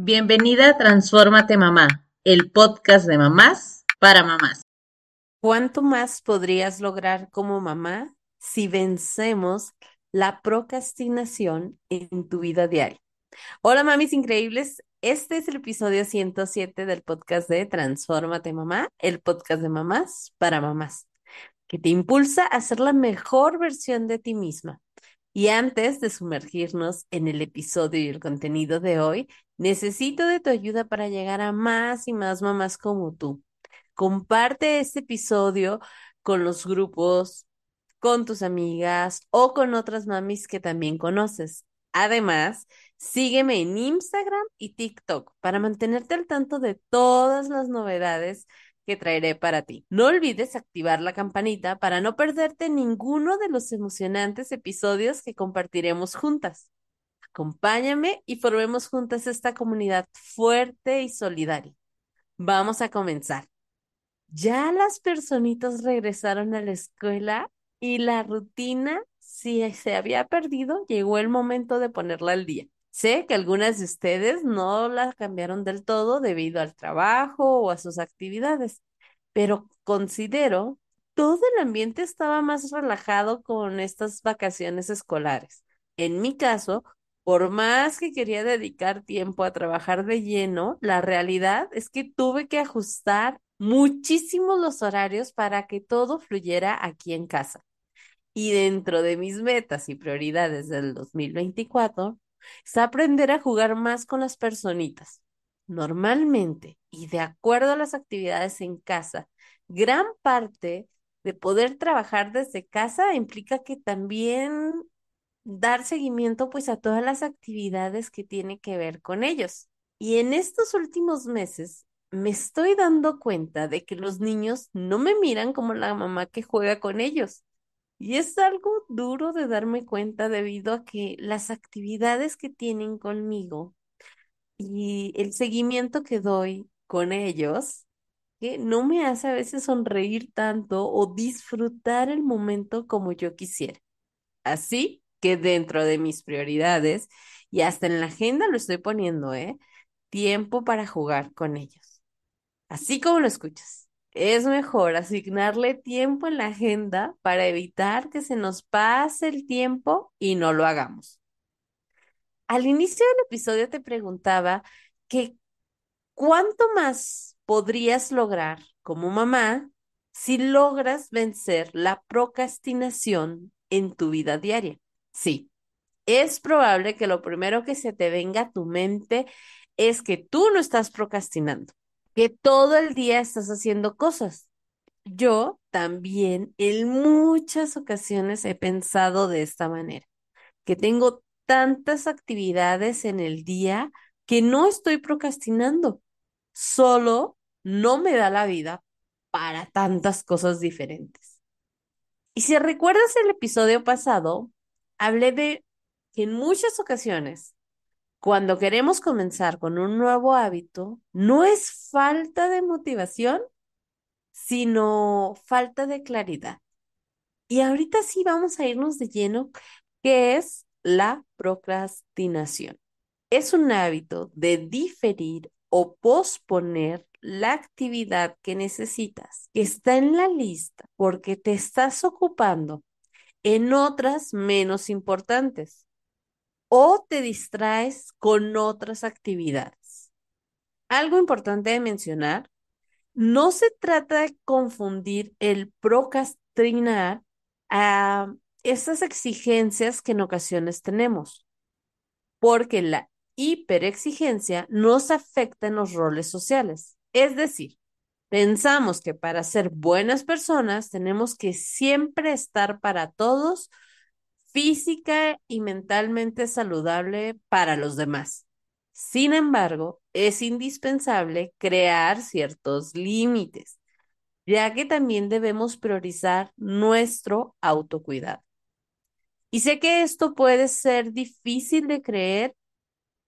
Bienvenida a Transfórmate Mamá, el podcast de mamás para mamás. ¿Cuánto más podrías lograr como mamá si vencemos la procrastinación en tu vida diaria? Hola mamis increíbles, este es el episodio 107 del podcast de Transfórmate Mamá, el podcast de mamás para mamás, que te impulsa a ser la mejor versión de ti misma. Y antes de sumergirnos en el episodio y el contenido de hoy, necesito de tu ayuda para llegar a más y más mamás como tú. Comparte este episodio con los grupos, con tus amigas o con otras mamis que también conoces. Además, sígueme en Instagram y TikTok para mantenerte al tanto de todas las novedades que traeré para ti. No olvides activar la campanita para no perderte ninguno de los emocionantes episodios que compartiremos juntas. Acompáñame y formemos juntas esta comunidad fuerte y solidaria. Vamos a comenzar. Ya las personitas regresaron a la escuela y la rutina, si se había perdido, llegó el momento de ponerla al día. Sé que algunas de ustedes no la cambiaron del todo debido al trabajo o a sus actividades, pero considero todo el ambiente estaba más relajado con estas vacaciones escolares. En mi caso, por más que quería dedicar tiempo a trabajar de lleno, la realidad es que tuve que ajustar muchísimo los horarios para que todo fluyera aquí en casa. Y dentro de mis metas y prioridades del 2024 es aprender a jugar más con las personitas. Normalmente, y de acuerdo a las actividades en casa, gran parte de poder trabajar desde casa implica que también dar seguimiento pues a todas las actividades que tiene que ver con ellos. Y en estos últimos meses me estoy dando cuenta de que los niños no me miran como la mamá que juega con ellos. Y es algo duro de darme cuenta debido a que las actividades que tienen conmigo y el seguimiento que doy con ellos, que no me hace a veces sonreír tanto o disfrutar el momento como yo quisiera. Así que dentro de mis prioridades, y hasta en la agenda lo estoy poniendo, ¿eh? Tiempo para jugar con ellos. Así como lo escuchas. Es mejor asignarle tiempo en la agenda para evitar que se nos pase el tiempo y no lo hagamos. Al inicio del episodio te preguntaba que cuánto más podrías lograr como mamá si logras vencer la procrastinación en tu vida diaria. Sí, es probable que lo primero que se te venga a tu mente es que tú no estás procrastinando, que todo el día estás haciendo cosas. Yo también en muchas ocasiones he pensado de esta manera, que tengo tantas actividades en el día que no estoy procrastinando, solo no me da la vida para tantas cosas diferentes. Y si recuerdas el episodio pasado, hablé de que en muchas ocasiones, cuando queremos comenzar con un nuevo hábito, no es falta de motivación, sino falta de claridad. Y ahorita sí vamos a irnos de lleno, que es la procrastinación. Es un hábito de diferir o posponer la actividad que necesitas, que está en la lista, porque te estás ocupando en otras menos importantes o te distraes con otras actividades. Algo importante de mencionar, no se trata de confundir el procrastinar a esas exigencias que en ocasiones tenemos, porque la hiperexigencia nos afecta en los roles sociales. Es decir, Pensamos que para ser buenas personas tenemos que siempre estar para todos física y mentalmente saludable para los demás. Sin embargo, es indispensable crear ciertos límites, ya que también debemos priorizar nuestro autocuidado. Y sé que esto puede ser difícil de creer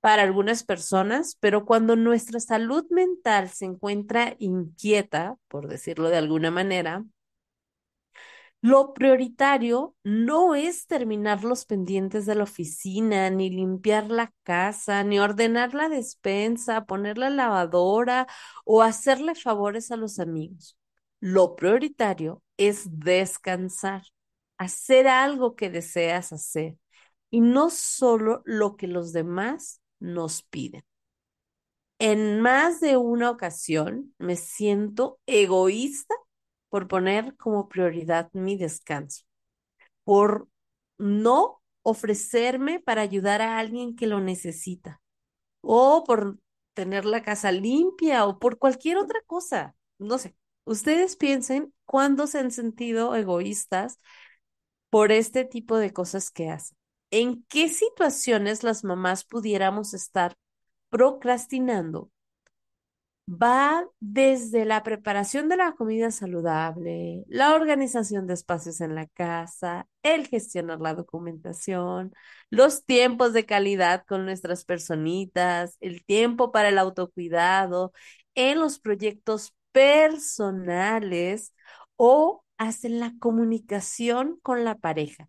para algunas personas, pero cuando nuestra salud mental se encuentra inquieta, por decirlo de alguna manera, Lo prioritario no es terminar los pendientes de la oficina, ni limpiar la casa, ni ordenar la despensa, poner la lavadora o hacerle favores a los amigos. Lo prioritario es descansar, hacer algo que deseas hacer y no solo lo que los demás nos piden. En más de una ocasión me siento egoísta por poner como prioridad mi descanso, por no ofrecerme para ayudar a alguien que lo necesita, o por tener la casa limpia, o por cualquier otra cosa. No sé, ustedes piensen cuándo se han sentido egoístas por este tipo de cosas que hacen. ¿En qué situaciones las mamás pudiéramos estar procrastinando va desde la preparación de la comida saludable, la organización de espacios en la casa, el gestionar la documentación, los tiempos de calidad con nuestras personitas, el tiempo para el autocuidado, en los proyectos personales o hasta en la comunicación con la pareja.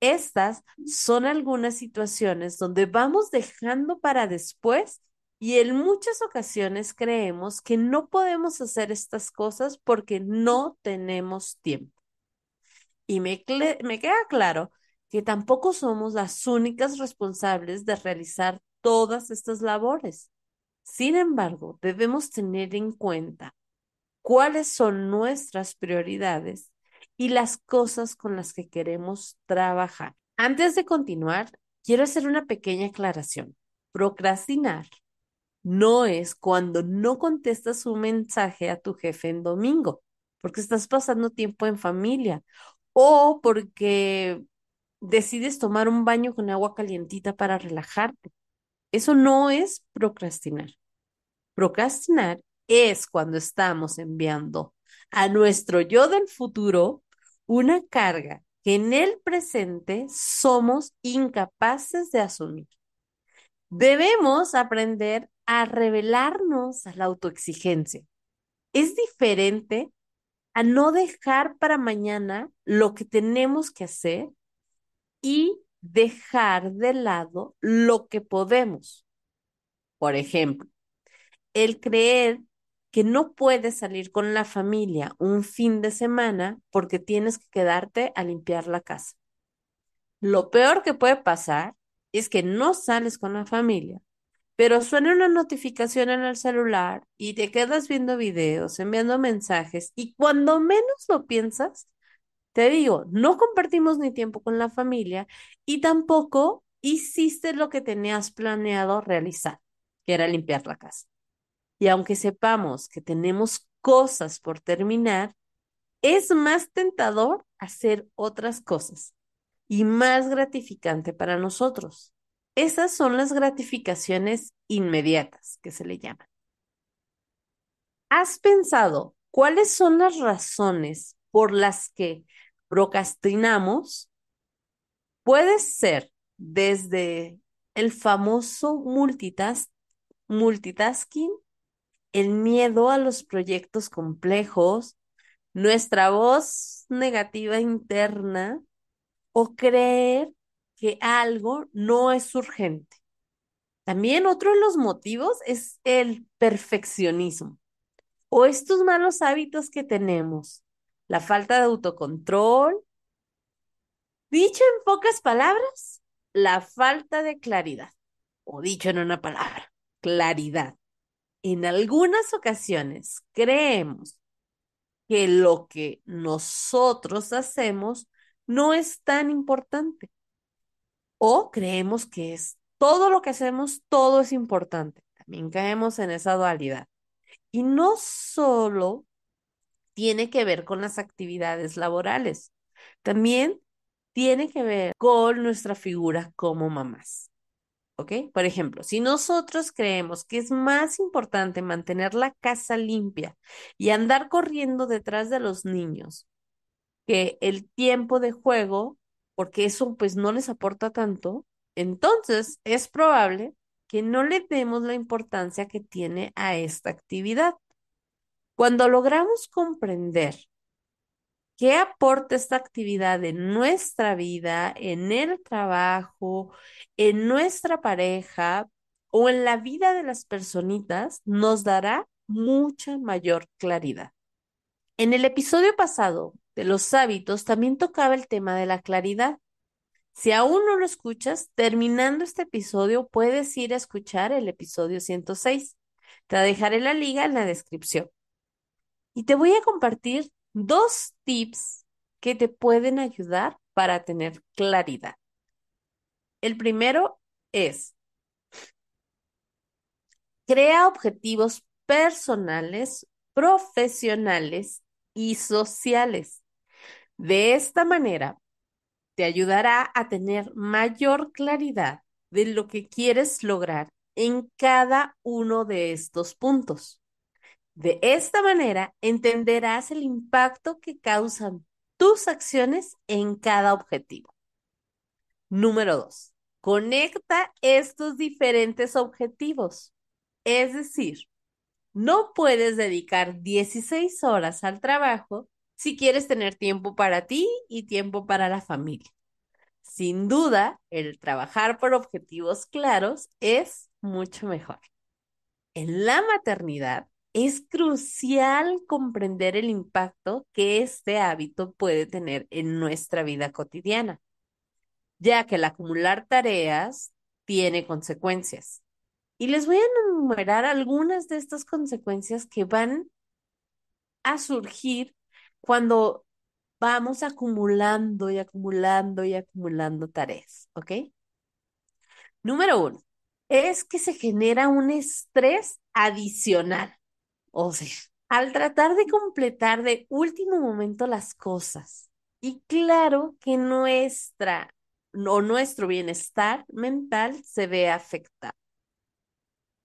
Estas son algunas situaciones donde vamos dejando para después y en muchas ocasiones creemos que no podemos hacer estas cosas porque no tenemos tiempo. Y me, me queda claro que tampoco somos las únicas responsables de realizar todas estas labores. Sin embargo, debemos tener en cuenta cuáles son nuestras prioridades y las cosas con las que queremos trabajar. Antes de continuar, quiero hacer una pequeña aclaración. Procrastinar no es cuando no contestas un mensaje a tu jefe en domingo, porque estás pasando tiempo en familia o porque decides tomar un baño con agua calientita para relajarte. Eso no es procrastinar. Procrastinar es cuando estamos enviando a nuestro yo del futuro una carga que en el presente somos incapaces de asumir. Debemos aprender a revelarnos a la autoexigencia. Es diferente a no dejar para mañana lo que tenemos que hacer y dejar de lado lo que podemos. Por ejemplo, el creer que no puedes salir con la familia un fin de semana porque tienes que quedarte a limpiar la casa. Lo peor que puede pasar es que no sales con la familia, pero suena una notificación en el celular y te quedas viendo videos, enviando mensajes y cuando menos lo piensas, te digo, no compartimos ni tiempo con la familia y tampoco hiciste lo que tenías planeado realizar, que era limpiar la casa. Y aunque sepamos que tenemos cosas por terminar, es más tentador hacer otras cosas y más gratificante para nosotros. Esas son las gratificaciones inmediatas que se le llaman. ¿Has pensado cuáles son las razones por las que procrastinamos? Puede ser desde el famoso multitasking, el miedo a los proyectos complejos, nuestra voz negativa interna, o creer que algo no es urgente. También otro de los motivos es el perfeccionismo o estos malos hábitos que tenemos, la falta de autocontrol. Dicho en pocas palabras, la falta de claridad, o dicho en una palabra, claridad. En algunas ocasiones creemos que lo que nosotros hacemos no es tan importante. O creemos que es todo lo que hacemos, todo es importante. También caemos en esa dualidad. Y no solo tiene que ver con las actividades laborales, también tiene que ver con nuestra figura como mamás. Por ejemplo, si nosotros creemos que es más importante mantener la casa limpia y andar corriendo detrás de los niños que el tiempo de juego, porque eso pues no les aporta tanto, entonces es probable que no le demos la importancia que tiene a esta actividad. Cuando logramos comprender ¿Qué aporta esta actividad en nuestra vida, en el trabajo, en nuestra pareja o en la vida de las personitas? Nos dará mucha mayor claridad. En el episodio pasado de los hábitos también tocaba el tema de la claridad. Si aún no lo escuchas, terminando este episodio puedes ir a escuchar el episodio 106. Te dejaré la liga en la descripción. Y te voy a compartir dos tips que te pueden ayudar para tener claridad. El primero es, crea objetivos personales, profesionales y sociales. De esta manera, te ayudará a tener mayor claridad de lo que quieres lograr en cada uno de estos puntos. De esta manera, entenderás el impacto que causan tus acciones en cada objetivo. Número dos, conecta estos diferentes objetivos. Es decir, no puedes dedicar 16 horas al trabajo si quieres tener tiempo para ti y tiempo para la familia. Sin duda, el trabajar por objetivos claros es mucho mejor. En la maternidad es crucial comprender el impacto que este hábito puede tener en nuestra vida cotidiana, ya que el acumular tareas tiene consecuencias. Y les voy a enumerar algunas de estas consecuencias que van a surgir cuando vamos acumulando y acumulando y acumulando tareas, ¿ok? Número uno, es que se genera un estrés adicional. O sea, al tratar de completar de último momento las cosas. Y claro que nuestra o nuestro bienestar mental se ve afectado.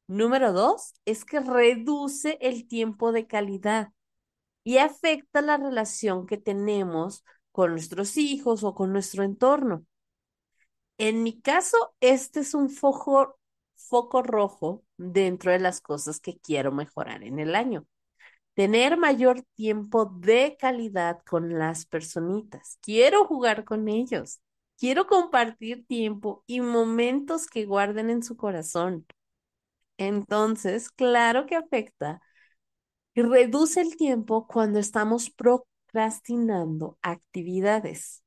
Número dos es que reduce el tiempo de calidad y afecta la relación que tenemos con nuestros hijos o con nuestro entorno. En mi caso, este es un foco, foco rojo dentro de las cosas que quiero mejorar en el año. Tener mayor tiempo de calidad con las personitas. Quiero jugar con ellos. Quiero compartir tiempo y momentos que guarden en su corazón. Entonces, claro que afecta y reduce el tiempo cuando estamos procrastinando actividades.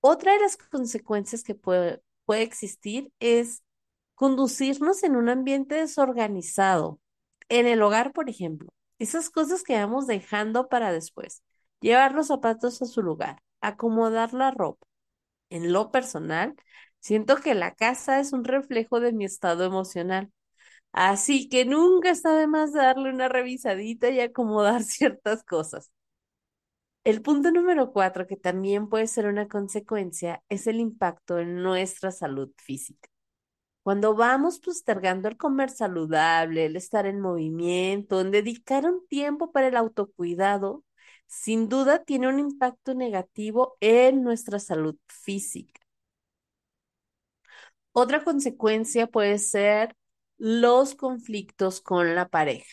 Otra de las consecuencias que puede, puede existir es conducirnos en un ambiente desorganizado. En el hogar, por ejemplo, esas cosas que vamos dejando para después. Llevar los zapatos a su lugar, acomodar la ropa. En lo personal, siento que la casa es un reflejo de mi estado emocional. Así que nunca está de más darle una revisadita y acomodar ciertas cosas. El punto número cuatro, que también puede ser una consecuencia, es el impacto en nuestra salud física. Cuando vamos postergando el comer saludable, el estar en movimiento, en dedicar un tiempo para el autocuidado, sin duda tiene un impacto negativo en nuestra salud física. Otra consecuencia puede ser los conflictos con la pareja.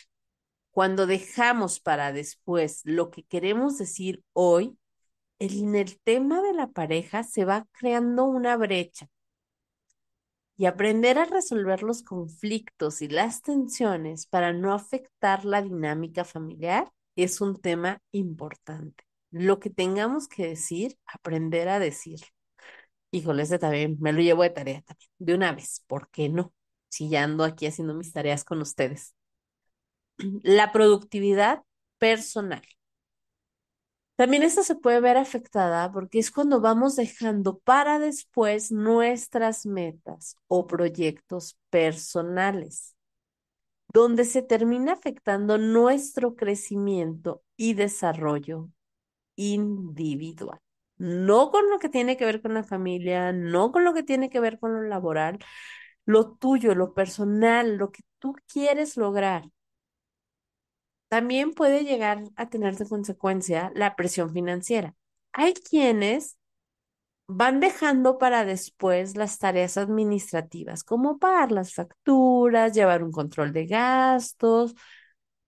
Cuando dejamos para después lo que queremos decir hoy, en el tema de la pareja se va creando una brecha. Y aprender a resolver los conflictos y las tensiones para no afectar la dinámica familiar es un tema importante. Lo que tengamos que decir, aprender a decir. Híjole, ese también me lo llevo de tarea también, de una vez, ¿por qué no? si ya ando aquí haciendo mis tareas con ustedes. La productividad personal. También esta se puede ver afectada porque es cuando vamos dejando para después nuestras metas o proyectos personales, donde se termina afectando nuestro crecimiento y desarrollo individual. No con lo que tiene que ver con la familia, no con lo que tiene que ver con lo laboral, lo tuyo, lo personal, lo que tú quieres lograr. También puede llegar a tener de consecuencia la presión financiera. Hay quienes van dejando para después las tareas administrativas, como pagar las facturas, llevar un control de gastos.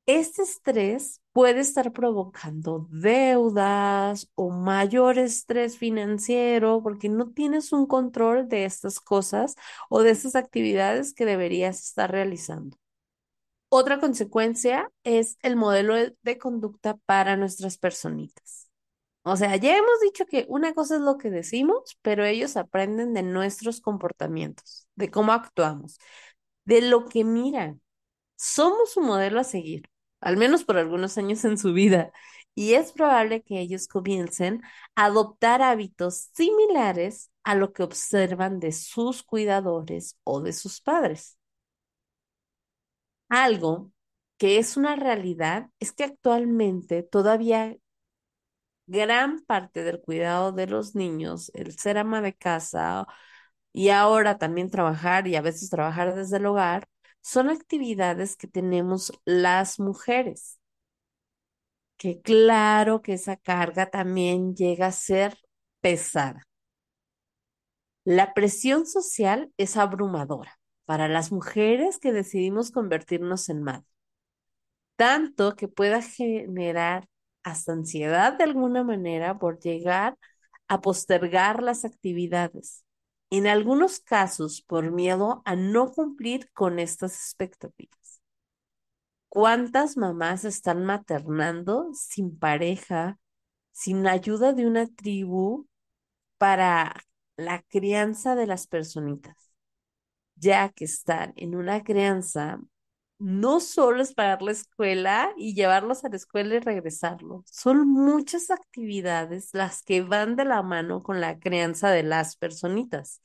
Este estrés puede estar provocando deudas o mayor estrés financiero porque no tienes un control de estas cosas o de estas actividades que deberías estar realizando. Otra consecuencia es el modelo de, de conducta para nuestras personitas. O sea, ya hemos dicho que una cosa es lo que decimos, pero ellos aprenden de nuestros comportamientos, de cómo actuamos, de lo que miran. Somos un modelo a seguir, al menos por algunos años en su vida, y es probable que ellos comiencen a adoptar hábitos similares a lo que observan de sus cuidadores o de sus padres. Algo que es una realidad es que actualmente todavía gran parte del cuidado de los niños, el ser ama de casa y ahora también trabajar y a veces trabajar desde el hogar, son actividades que tenemos las mujeres. Que claro que esa carga también llega a ser pesada. La presión social es abrumadora para las mujeres que decidimos convertirnos en madres, tanto que pueda generar hasta ansiedad de alguna manera por llegar a postergar las actividades. En algunos casos, por miedo a no cumplir con estas expectativas. ¿Cuántas mamás están maternando sin pareja, sin ayuda de una tribu para la crianza de las personitas? Ya que están en una crianza no solo es pagar la escuela y llevarlos a la escuela y regresarlos. Son muchas actividades las que van de la mano con la crianza de las personitas.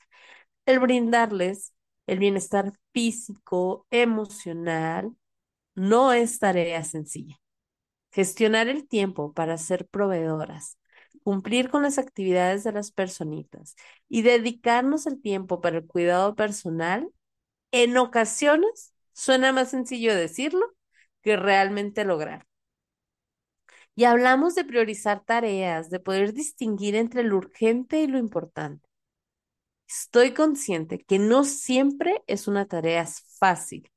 El brindarles el bienestar físico, emocional, no es tarea sencilla. Gestionar el tiempo para ser proveedoras, cumplir con las actividades de las personitas y dedicarnos el tiempo para el cuidado personal, en ocasiones Suena más sencillo decirlo que realmente lograr. Y hablamos de priorizar tareas, de poder distinguir entre lo urgente y lo importante. Estoy consciente que no siempre es una tarea fácil,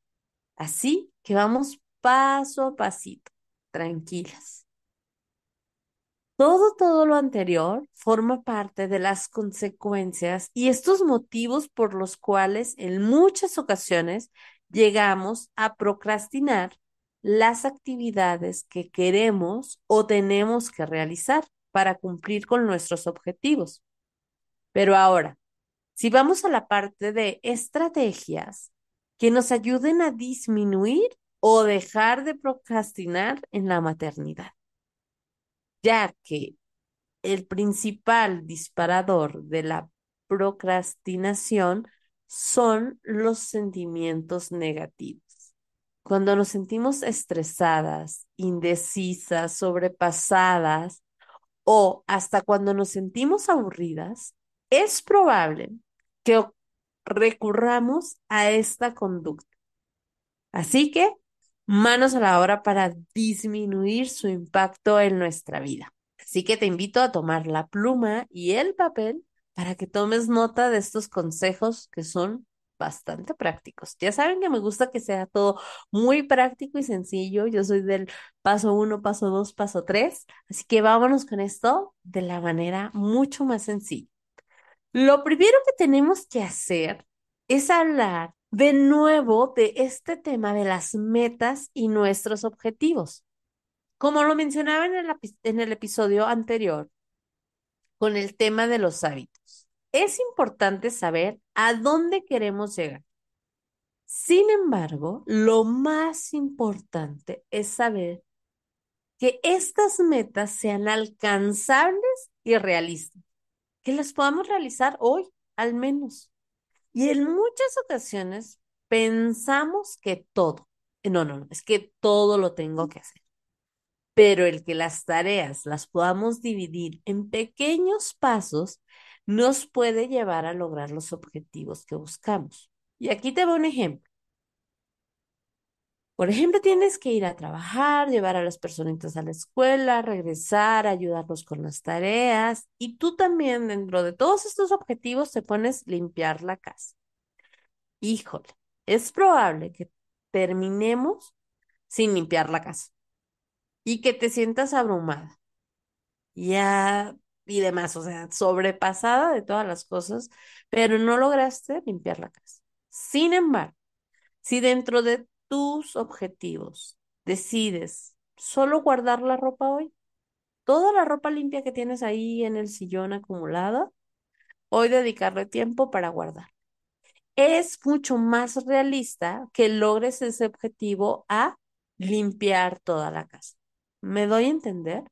así que vamos paso a pasito, tranquilas. Todo, todo lo anterior forma parte de las consecuencias y estos motivos por los cuales en muchas ocasiones llegamos a procrastinar las actividades que queremos o tenemos que realizar para cumplir con nuestros objetivos. Pero ahora, si vamos a la parte de estrategias que nos ayuden a disminuir o dejar de procrastinar en la maternidad, ya que el principal disparador de la procrastinación son los sentimientos negativos. Cuando nos sentimos estresadas, indecisas, sobrepasadas o hasta cuando nos sentimos aburridas, es probable que recurramos a esta conducta. Así que, manos a la obra para disminuir su impacto en nuestra vida. Así que te invito a tomar la pluma y el papel para que tomes nota de estos consejos que son bastante prácticos. Ya saben que me gusta que sea todo muy práctico y sencillo. Yo soy del paso uno, paso dos, paso tres. Así que vámonos con esto de la manera mucho más sencilla. Lo primero que tenemos que hacer es hablar de nuevo de este tema de las metas y nuestros objetivos. Como lo mencionaba en el, el episodio anterior, con el tema de los hábitos. Es importante saber a dónde queremos llegar. Sin embargo, lo más importante es saber que estas metas sean alcanzables y realistas, que las podamos realizar hoy al menos. Y en muchas ocasiones pensamos que todo, no, no, no, es que todo lo tengo que hacer pero el que las tareas las podamos dividir en pequeños pasos nos puede llevar a lograr los objetivos que buscamos. Y aquí te voy un ejemplo. Por ejemplo, tienes que ir a trabajar, llevar a las personitas a la escuela, regresar, ayudarlos con las tareas y tú también dentro de todos estos objetivos te pones limpiar la casa. Híjole, es probable que terminemos sin limpiar la casa y que te sientas abrumada, ya y demás, o sea, sobrepasada de todas las cosas, pero no lograste limpiar la casa. Sin embargo, si dentro de tus objetivos decides solo guardar la ropa hoy, toda la ropa limpia que tienes ahí en el sillón acumulada, hoy dedicarle tiempo para guardar. Es mucho más realista que logres ese objetivo a limpiar toda la casa. ¿Me doy a entender?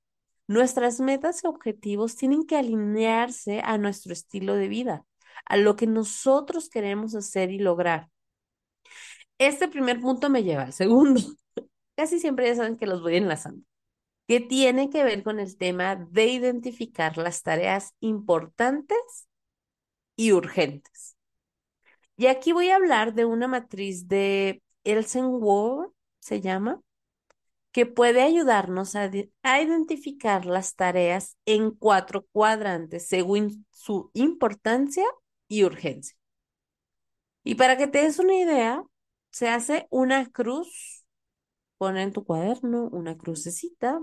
Nuestras metas y objetivos tienen que alinearse a nuestro estilo de vida, a lo que nosotros queremos hacer y lograr. Este primer punto me lleva al segundo. Casi siempre ya saben que los voy enlazando, que tiene que ver con el tema de identificar las tareas importantes y urgentes. Y aquí voy a hablar de una matriz de Elsenwald, se llama, que puede ayudarnos a, a, identificar las tareas en cuatro cuadrantes según su importancia y urgencia. Y para que te des una idea, se hace una cruz, pone en tu cuaderno una crucecita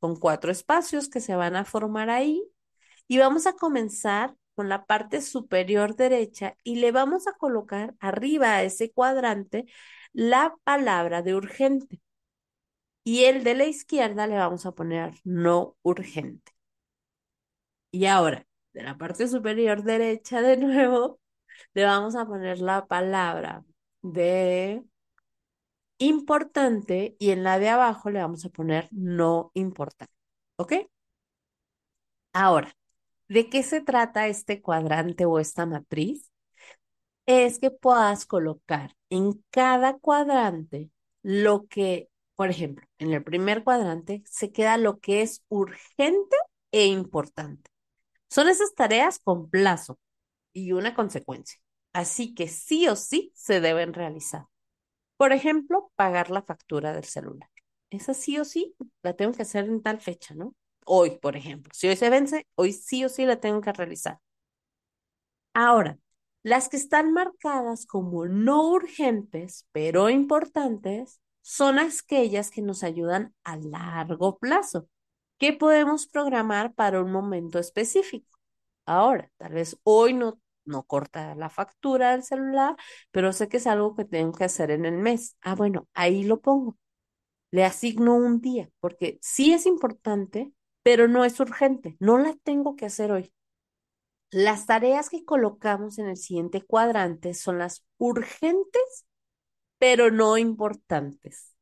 con cuatro espacios que se van a formar ahí y vamos a comenzar con la parte superior derecha y le vamos a colocar arriba a ese cuadrante la palabra de urgente. Y el de la izquierda le vamos a poner no urgente. Y ahora, de la parte superior derecha de nuevo, le vamos a poner la palabra de importante y en la de abajo le vamos a poner no importante. ¿Ok? Ahora, ¿de qué se trata este cuadrante o esta matriz? Es que puedas colocar en cada cuadrante lo que por ejemplo, en el primer cuadrante se queda lo que es urgente e importante. Son esas tareas con plazo y una consecuencia. Así que sí o sí se deben realizar. Por ejemplo, pagar la factura del celular. Esa sí o sí la tengo que hacer en tal fecha, ¿no? Hoy, por ejemplo. Si hoy se vence, hoy sí o sí la tengo que realizar. Ahora, las que están marcadas como no urgentes, pero importantes, son aquellas que nos ayudan a largo plazo, que podemos programar para un momento específico. Ahora, tal vez hoy no, no corta la factura del celular, pero sé que es algo que tengo que hacer en el mes. Ah, bueno, ahí lo pongo. Le asigno un día, porque sí es importante, pero no es urgente. No la tengo que hacer hoy. Las tareas que colocamos en el siguiente cuadrante son las urgentes pero no importantes.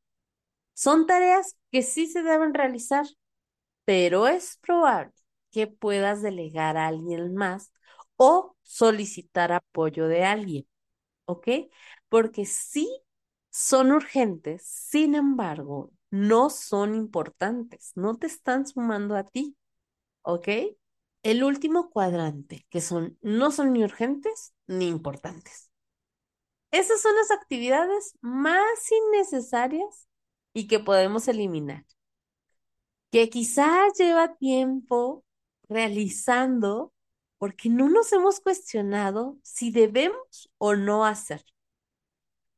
Son tareas que sí se deben realizar, pero es probable que puedas delegar a alguien más o solicitar apoyo de alguien, ¿ok? Porque sí son urgentes, sin embargo, no son importantes, no te están sumando a ti, ¿ok? El último cuadrante, que son, no son ni urgentes ni importantes. Esas son las actividades más innecesarias y que podemos eliminar. Que quizás lleva tiempo realizando porque no nos hemos cuestionado si debemos o no hacer.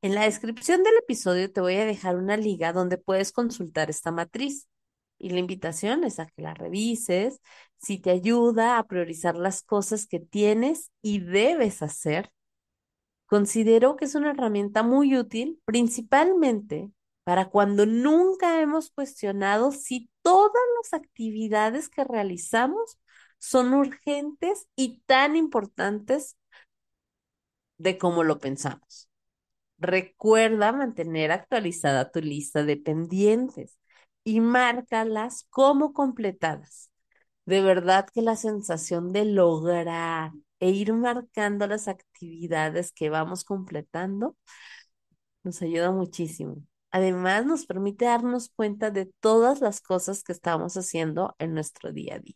En la descripción del episodio te voy a dejar una liga donde puedes consultar esta matriz y la invitación es a que la revises, si te ayuda a priorizar las cosas que tienes y debes hacer Considero que es una herramienta muy útil, principalmente para cuando nunca hemos cuestionado si todas las actividades que realizamos son urgentes y tan importantes de como lo pensamos. Recuerda mantener actualizada tu lista de pendientes y márcalas como completadas. De verdad que la sensación de lograr e ir marcando las actividades que vamos completando nos ayuda muchísimo. Además, nos permite darnos cuenta de todas las cosas que estamos haciendo en nuestro día a día.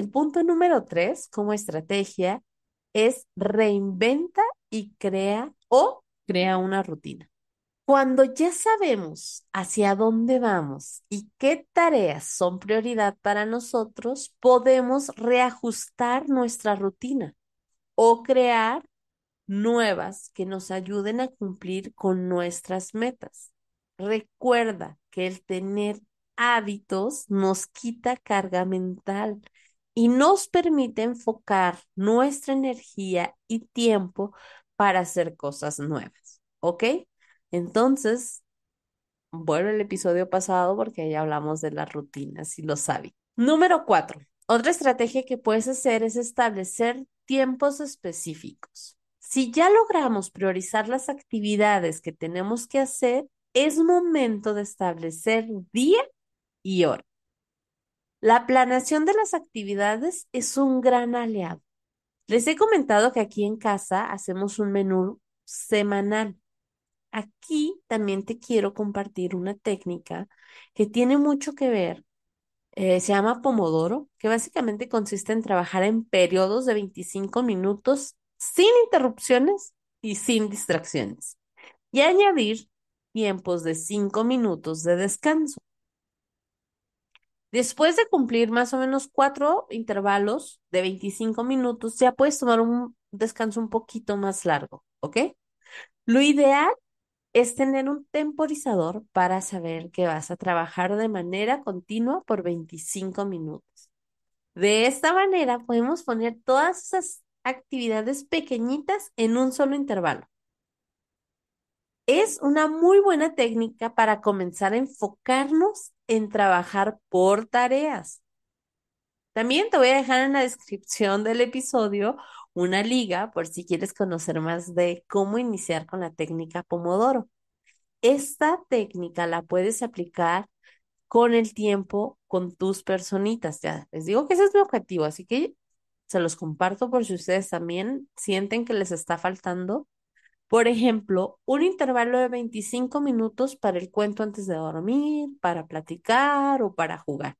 El punto número tres como estrategia es reinventa y crea o crea una rutina. Cuando ya sabemos hacia dónde vamos y qué tareas son prioridad para nosotros, podemos reajustar nuestra rutina o crear nuevas que nos ayuden a cumplir con nuestras metas. recuerda que el tener hábitos nos quita carga mental y nos permite enfocar nuestra energía y tiempo para hacer cosas nuevas, ¿ok? Entonces, vuelvo al episodio pasado porque ahí hablamos de las rutinas y los hábitos. Número cuatro, otra estrategia que puedes hacer es establecer tiempos específicos. Si ya logramos priorizar las actividades que tenemos que hacer, es momento de establecer día y hora. La planeación de las actividades es un gran aliado. Les he comentado que aquí en casa hacemos un menú semanal. Aquí también te quiero compartir una técnica que tiene mucho que ver eh, se llama Pomodoro, que básicamente consiste en trabajar en periodos de 25 minutos sin interrupciones y sin distracciones, y añadir tiempos de 5 minutos de descanso. Después de cumplir más o menos cuatro intervalos de 25 minutos, ya puedes tomar un descanso un poquito más largo, ¿ok? Lo ideal es tener un temporizador para saber que vas a trabajar de manera continua por 25 minutos. De esta manera podemos poner todas esas actividades pequeñitas en un solo intervalo. Es una muy buena técnica para comenzar a enfocarnos en trabajar por tareas. También te voy a dejar en la descripción del episodio una liga por si quieres conocer más de cómo iniciar con la técnica Pomodoro. Esta técnica la puedes aplicar con el tiempo con tus personitas. Ya les digo que ese es mi objetivo, así que se los comparto por si ustedes también sienten que les está faltando. Por ejemplo, un intervalo de 25 minutos para el cuento antes de dormir, para platicar o para jugar.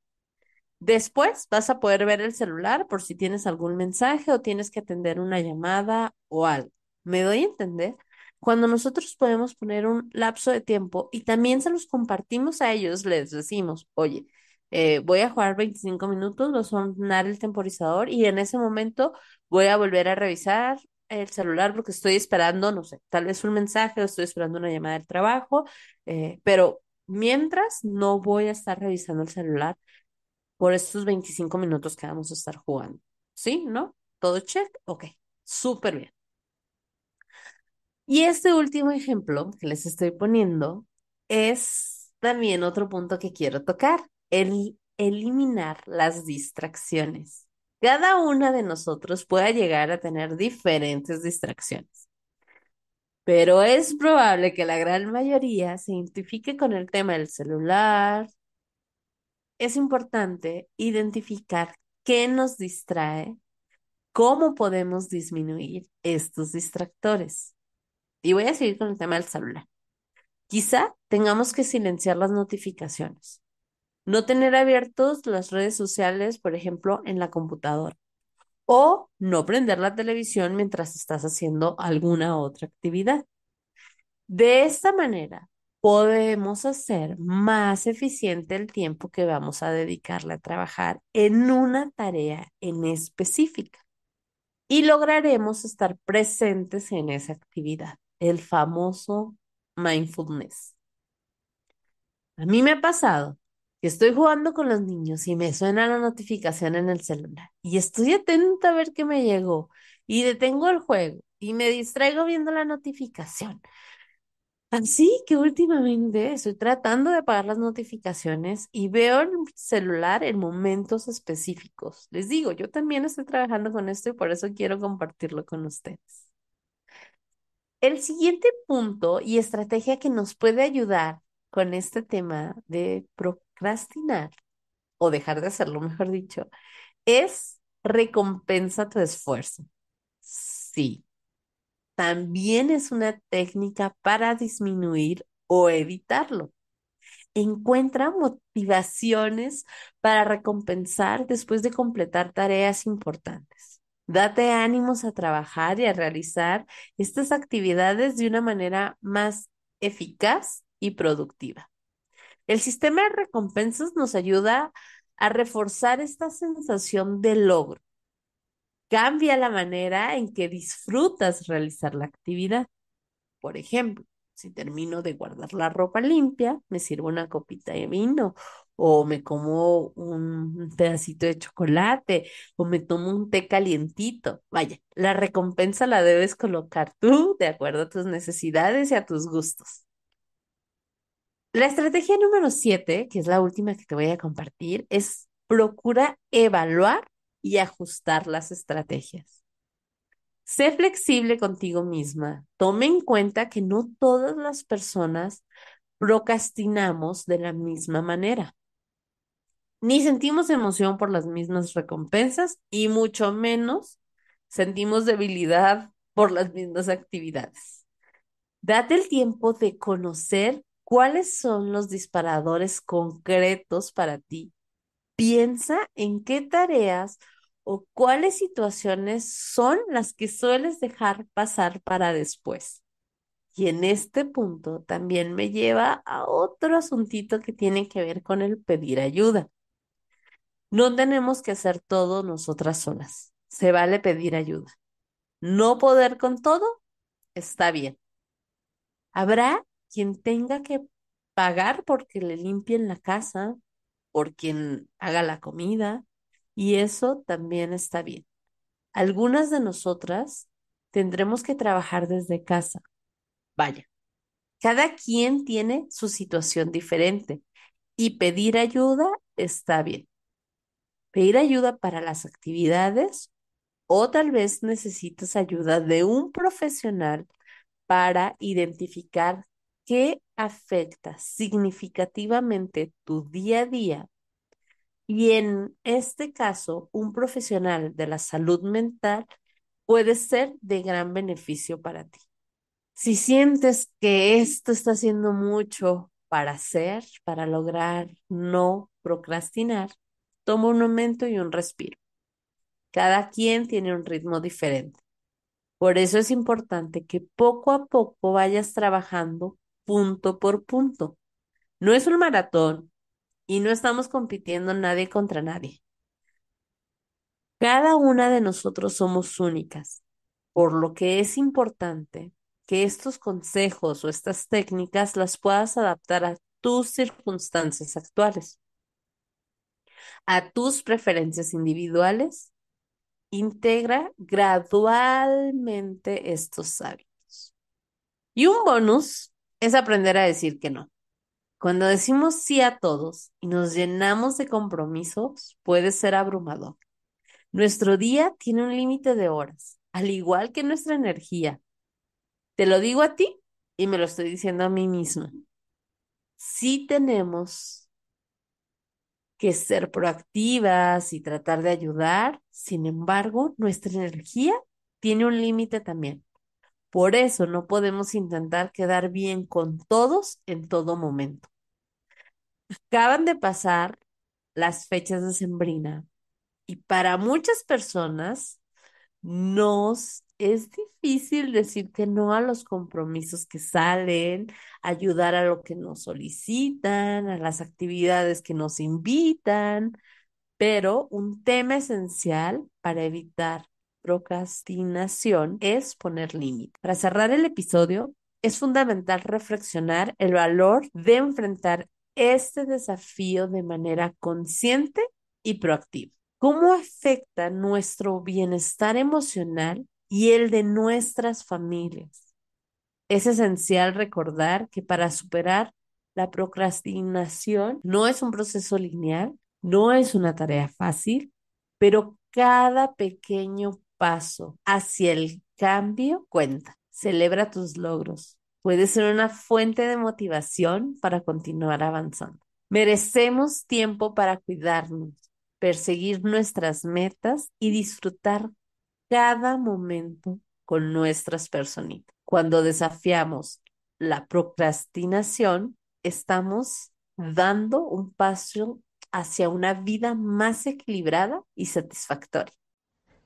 Después vas a poder ver el celular por si tienes algún mensaje o tienes que atender una llamada o algo. ¿Me doy a entender? Cuando nosotros podemos poner un lapso de tiempo y también se los compartimos a ellos, les decimos, oye, eh, voy a jugar 25 minutos, voy a sonar el temporizador y en ese momento voy a volver a revisar el celular porque estoy esperando, no sé, tal vez un mensaje o estoy esperando una llamada del trabajo, eh, pero mientras no voy a estar revisando el celular por estos 25 minutos que vamos a estar jugando. ¿Sí? ¿No? ¿Todo check? Ok, súper bien. Y este último ejemplo que les estoy poniendo es también otro punto que quiero tocar, el eliminar las distracciones. Cada una de nosotros puede llegar a tener diferentes distracciones, pero es probable que la gran mayoría se identifique con el tema del celular, es importante identificar qué nos distrae, cómo podemos disminuir estos distractores. Y voy a seguir con el tema del celular. Quizá tengamos que silenciar las notificaciones, no tener abiertos las redes sociales, por ejemplo, en la computadora, o no prender la televisión mientras estás haciendo alguna otra actividad. De esta manera, podemos hacer más eficiente el tiempo que vamos a dedicarle a trabajar en una tarea en específica y lograremos estar presentes en esa actividad, el famoso mindfulness. A mí me ha pasado estoy jugando con los niños y me suena la notificación en el celular y estoy atenta a ver qué me llegó y detengo el juego y me distraigo viendo la notificación Así que últimamente estoy tratando de apagar las notificaciones y veo el celular en momentos específicos. Les digo, yo también estoy trabajando con esto y por eso quiero compartirlo con ustedes. El siguiente punto y estrategia que nos puede ayudar con este tema de procrastinar o dejar de hacerlo, mejor dicho, es recompensa tu esfuerzo. Sí, también es una técnica para disminuir o evitarlo. Encuentra motivaciones para recompensar después de completar tareas importantes. Date ánimos a trabajar y a realizar estas actividades de una manera más eficaz y productiva. El sistema de recompensas nos ayuda a reforzar esta sensación de logro cambia la manera en que disfrutas realizar la actividad. Por ejemplo, Si termino de guardar la ropa limpia, me sirvo una copita de vino o me como un pedacito de chocolate o me tomo un té calientito. Vaya, la recompensa la debes colocar tú de acuerdo a tus necesidades y a tus gustos. La estrategia número siete, que es la última que te voy a compartir, es procura evaluar y ajustar las estrategias. Sé flexible contigo misma. Tome en cuenta que no todas las personas procrastinamos de la misma manera. Ni sentimos emoción por las mismas recompensas y mucho menos sentimos debilidad por las mismas actividades. Date el tiempo de conocer cuáles son los disparadores concretos para ti. Piensa en qué tareas o cuáles situaciones son las que sueles dejar pasar para después. Y en este punto también me lleva a otro asuntito que tiene que ver con el pedir ayuda. No tenemos que hacer todo nosotras solas. Se vale pedir ayuda. No poder con todo está bien. Habrá quien tenga que pagar porque le limpien la casa, por quien haga la comida, y eso también está bien. Algunas de nosotras tendremos que trabajar desde casa. Vaya, cada quien tiene su situación diferente y pedir ayuda está bien. Pedir ayuda para las actividades o tal vez necesitas ayuda de un profesional para identificar qué afecta significativamente tu día a día y en este caso, un profesional de la salud mental puede ser de gran beneficio para ti. Si sientes que esto está haciendo mucho para hacer, para lograr no procrastinar, toma un momento y un respiro. Cada quien tiene un ritmo diferente. Por eso es importante que poco a poco vayas trabajando punto por punto. No es un maratón, y no estamos compitiendo nadie contra nadie. Cada una de nosotros somos únicas, por lo que es importante que estos consejos o estas técnicas las puedas adaptar a tus circunstancias actuales, a tus preferencias individuales. Integra gradualmente estos hábitos. Y un bonus es aprender a decir que no. Cuando decimos sí a todos y nos llenamos de compromisos, puede ser abrumador. Nuestro día tiene un límite de horas, al igual que nuestra energía. Te lo digo a ti y me lo estoy diciendo a mí misma. Sí tenemos que ser proactivas y tratar de ayudar, sin embargo, nuestra energía tiene un límite también. Por eso no podemos intentar quedar bien con todos en todo momento. Acaban de pasar las fechas de Sembrina y para muchas personas nos es difícil decir que no a los compromisos que salen, ayudar a lo que nos solicitan, a las actividades que nos invitan, pero un tema esencial para evitar procrastinación es poner límite. Para cerrar el episodio, es fundamental reflexionar el valor de enfrentar este desafío de manera consciente y proactiva. ¿Cómo afecta nuestro bienestar emocional y el de nuestras familias? Es esencial recordar que para superar la procrastinación no es un proceso lineal, no es una tarea fácil, pero cada pequeño paso hacia el cambio cuenta. Celebra tus logros, puede ser una fuente de motivación para continuar avanzando. Merecemos tiempo para cuidarnos, perseguir nuestras metas y disfrutar cada momento con nuestras personitas. Cuando desafiamos la procrastinación, estamos dando un paso hacia una vida más equilibrada y satisfactoria.